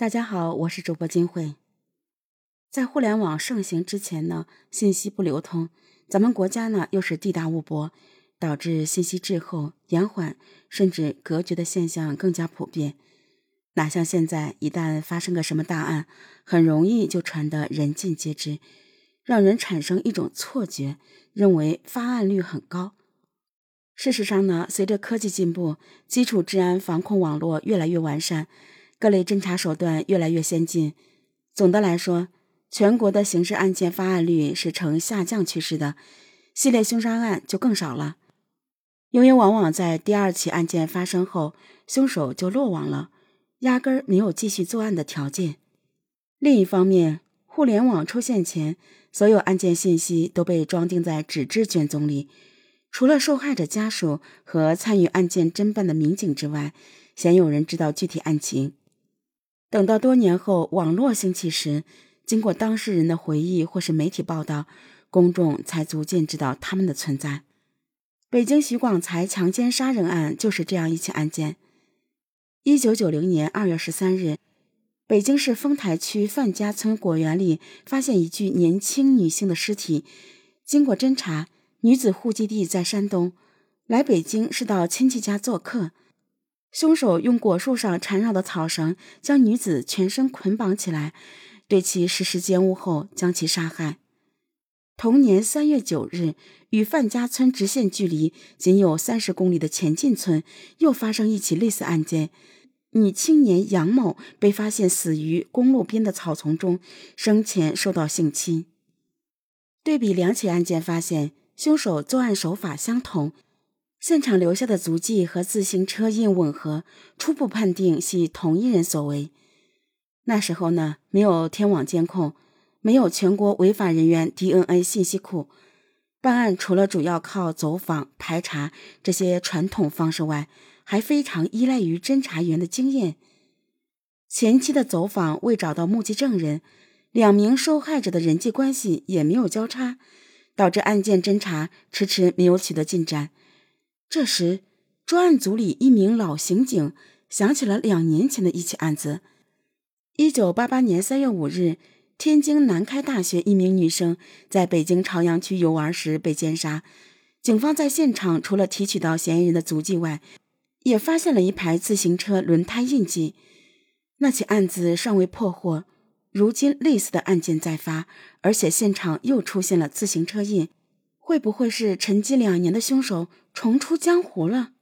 大家好，我是主播金慧。在互联网盛行之前呢，信息不流通，咱们国家呢又是地大物博，导致信息滞后、延缓，甚至隔绝的现象更加普遍。哪像现在，一旦发生个什么大案，很容易就传得人尽皆知，让人产生一种错觉，认为发案率很高。事实上呢，随着科技进步，基础治安防控网络越来越完善，各类侦查手段越来越先进。总的来说，全国的刑事案件发案率是呈下降趋势的，系列凶杀案就更少了，因为往往在第二起案件发生后，凶手就落网了。压根儿没有继续作案的条件。另一方面，互联网出现前，所有案件信息都被装订在纸质卷宗里，除了受害者家属和参与案件侦办的民警之外，鲜有人知道具体案情。等到多年后网络兴起时，经过当事人的回忆或是媒体报道，公众才逐渐知道他们的存在。北京徐广才强奸杀人案就是这样一起案件。一九九零年二月十三日，北京市丰台区范家村果园里发现一具年轻女性的尸体。经过侦查，女子户籍地在山东，来北京是到亲戚家做客。凶手用果树上缠绕的草绳将女子全身捆绑起来，对其实施奸污后将其杀害。同年三月九日，与范家村直线距离仅有三十公里的前进村又发生一起类似案件。女青年杨某被发现死于公路边的草丛中，生前受到性侵。对比两起案件，发现凶手作案手法相同，现场留下的足迹和自行车印吻合，初步判定系同一人所为。那时候呢，没有天网监控，没有全国违法人员 DNA 信息库，办案除了主要靠走访、排查这些传统方式外，还非常依赖于侦查员的经验。前期的走访未找到目击证人，两名受害者的人际关系也没有交叉，导致案件侦查迟迟没有取得进展。这时，专案组里一名老刑警想起了两年前的一起案子：一九八八年三月五日，天津南开大学一名女生在北京朝阳区游玩时被奸杀。警方在现场除了提取到嫌疑人的足迹外，也发现了一排自行车轮胎印记。那起案子尚未破获，如今类似的案件再发，而且现场又出现了自行车印，会不会是沉寂两年的凶手重出江湖了？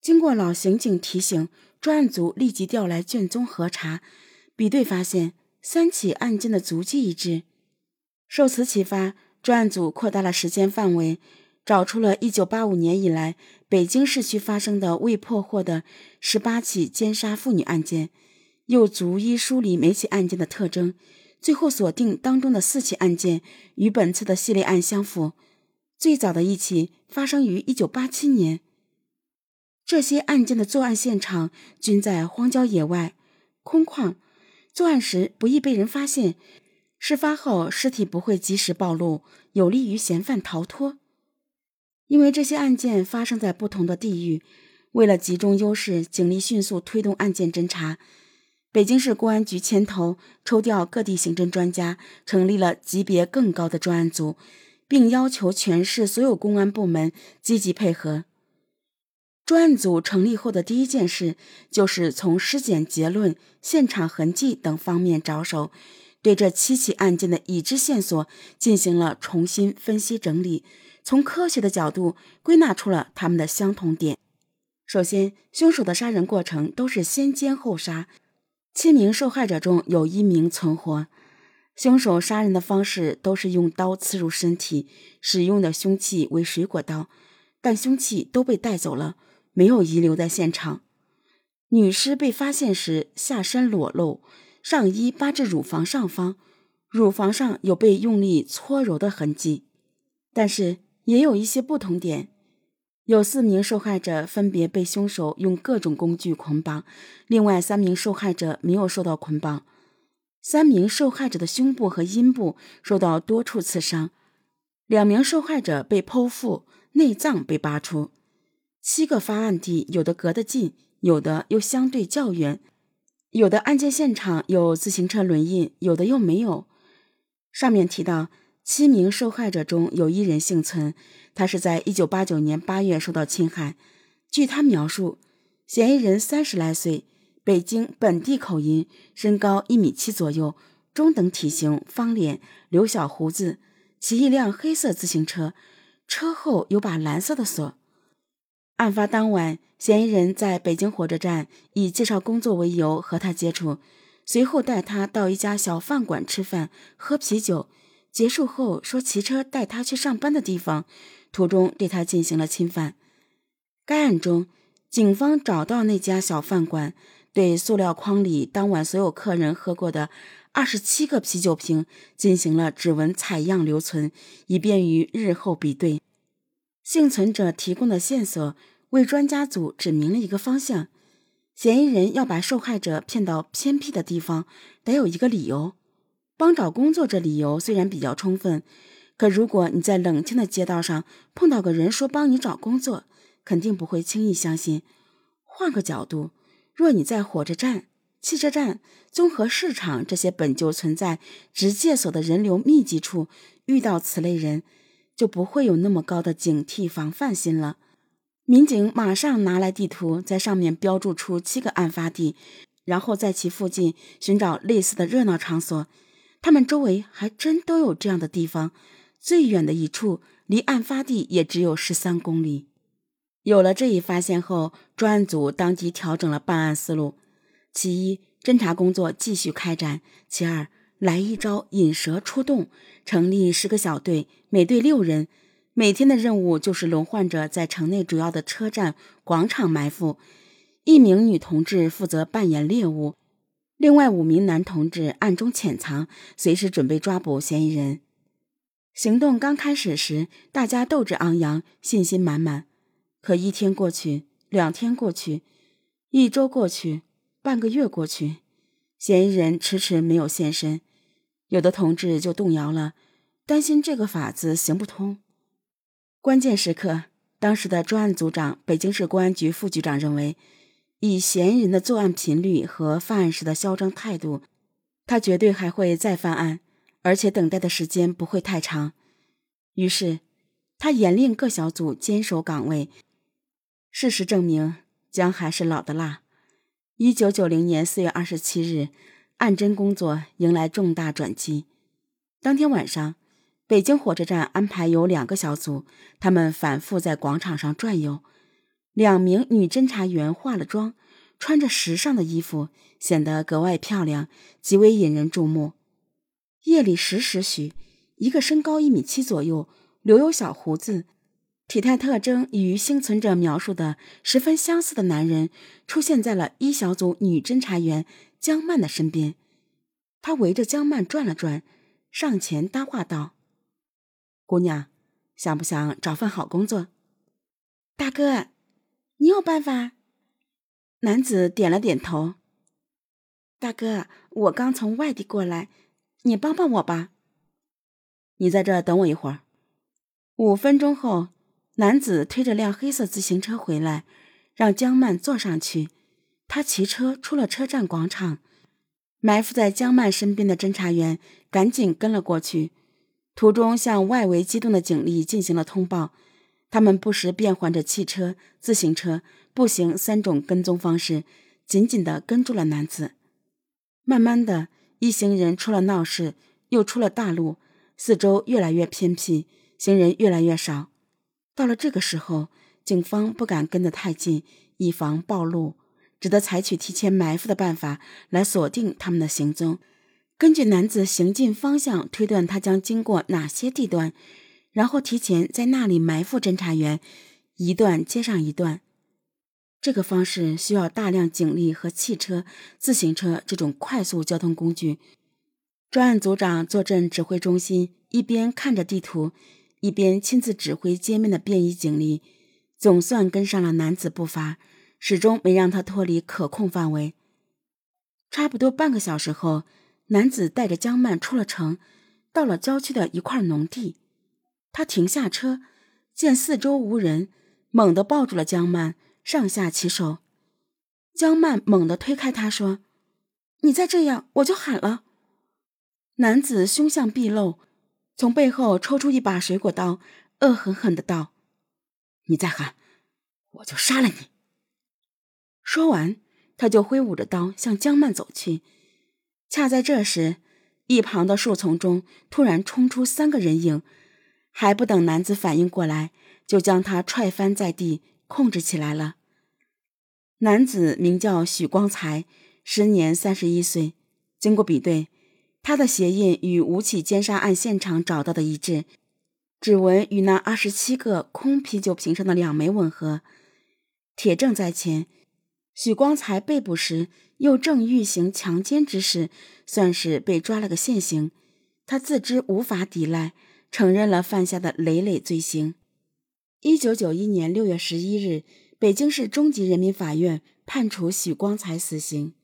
经过老刑警提醒，专案组立即调来卷宗核查，比对发现三起案件的足迹一致。受此启发，专案组扩大了时间范围。找出了一九八五年以来北京市区发生的未破获的十八起奸杀妇女案件，又逐一梳理每起案件的特征，最后锁定当中的四起案件与本次的系列案相符。最早的一起发生于1987年。这些案件的作案现场均在荒郊野外、空旷，作案时不易被人发现，事发后尸体不会及时暴露，有利于嫌犯逃脱。因为这些案件发生在不同的地域，为了集中优势，警力迅速推动案件侦查，北京市公安局牵头抽调各地刑侦专家，成立了级别更高的专案组，并要求全市所有公安部门积极配合。专案组成立后的第一件事，就是从尸检结论、现场痕迹等方面着手，对这七起案件的已知线索进行了重新分析整理。从科学的角度归纳出了他们的相同点。首先，凶手的杀人过程都是先奸后杀，七名受害者中有一名存活。凶手杀人的方式都是用刀刺入身体，使用的凶器为水果刀，但凶器都被带走了，没有遗留在现场。女尸被发现时下身裸露，上衣扒至乳房上方，乳房上有被用力搓揉的痕迹，但是。也有一些不同点，有四名受害者分别被凶手用各种工具捆绑，另外三名受害者没有受到捆绑。三名受害者的胸部和阴部受到多处刺伤，两名受害者被剖腹，内脏被拔出。七个发案地有的隔得近，有的又相对较远，有的案件现场有自行车轮印，有的又没有。上面提到七名受害者中有一人幸存，他是在一九八九年八月受到侵害。据他描述，嫌疑人三十来岁，北京本地口音，身高一米七左右，中等体型，方脸，留小胡子，骑一辆黑色自行车，车后有把蓝色的锁。案发当晚，嫌疑人在北京火车站以介绍工作为由和他接触，随后带他到一家小饭馆吃饭、喝啤酒。结束后说骑车带他去上班的地方，途中对他进行了侵犯。该案中，警方找到那家小饭馆，对塑料筐里当晚所有客人喝过的二十七个啤酒瓶进行了指纹采样留存，以便于日后比对。幸存者提供的线索为专家组指明了一个方向：嫌疑人要把受害者骗到偏僻的地方，得有一个理由。帮找工作这理由虽然比较充分，可如果你在冷清的街道上碰到个人说帮你找工作，肯定不会轻易相信。换个角度，若你在火车站、汽车站、综合市场这些本就存在直界所的人流密集处遇到此类人，就不会有那么高的警惕防范心了。民警马上拿来地图，在上面标注出七个案发地，然后在其附近寻找类似的热闹场所。他们周围还真都有这样的地方，最远的一处离案发地也只有十三公里。有了这一发现后，专案组当即调整了办案思路：其一，侦查工作继续开展；其二，来一招引蛇出洞，成立十个小队，每队六人，每天的任务就是轮换着在城内主要的车站、广场埋伏。一名女同志负责扮演猎物，另外五名男同志暗中潜藏，随时准备抓捕嫌疑人。行动刚开始时，大家斗志昂扬，信心满满。可一天过去，两天过去，一周过去，半个月过去，嫌疑人迟迟没有现身，有的同志就动摇了，担心这个法子行不通。关键时刻，当时的专案组长、北京市公安局副局长认为，以嫌疑人的作案频率和犯案时的嚣张态度，他绝对还会再犯案，而且等待的时间不会太长。于是，他严令各小组坚守岗位。事实证明，姜还是老的辣。一九九零年四月二十七日，案侦工作迎来重大转机。当天晚上，北京火车站安排有两个小组，他们反复在广场上转悠。两名女侦查员化了妆，穿着时尚的衣服，显得格外漂亮，极为引人注目。夜里十时许，一个身高一米七左右，留有小胡子。体态特征与幸存者描述的十分相似的男人出现在了一小组女侦查员江曼的身边。他围着江曼转了转，上前搭话道：“姑娘，想不想找份好工作？”大哥，你有办法？男子点了点头。大哥，我刚从外地过来，你帮帮我吧。你在这等我一会儿。五分钟后。男子推着辆黑色自行车回来，让江曼坐上去。他骑车出了车站广场，埋伏在江曼身边的侦查员赶紧跟了过去，途中向外围机动的警力进行了通报。他们不时变换着汽车、自行车、步行三种跟踪方式，紧紧地跟住了男子。慢慢的，一行人出了闹市，又出了大路，四周越来越偏僻，行人越来越少。到了这个时候，警方不敢跟得太近，以防暴露，只得采取提前埋伏的办法来锁定他们的行踪。根据男子行进方向推断他将经过哪些地段，然后提前在那里埋伏侦查员，一段接上一段。这个方式需要大量警力和汽车、自行车这种快速交通工具。专案组长坐镇指挥中心，一边看着地图。一边亲自指挥街面的便衣警力，总算跟上了男子步伐，始终没让他脱离可控范围。差不多半个小时后，男子带着江曼出了城，到了郊区的一块农地。他停下车，见四周无人，猛地抱住了江曼，上下其手。江曼猛地推开他，说：“你再这样，我就喊了。男子凶相毕露，从背后抽出一把水果刀，恶狠狠的道：“你再喊，我就杀了你。”说完，他就挥舞着刀向江曼走去。恰在这时，一旁的树丛中突然冲出三个人影，还不等男子反应过来，就将他踹翻在地，控制起来了。男子名叫许光才。时年三十一岁，经过比对，他的鞋印与吴起奸杀案现场找到的一致，指纹与那二十七个空啤酒瓶上的两枚吻合，铁证在前。许光才被捕时又正欲行强奸之事，算是被抓了个现行。他自知无法抵赖，承认了犯下的累累罪行。一九九一年六月十一日，北京市中级人民法院判处许光才死刑。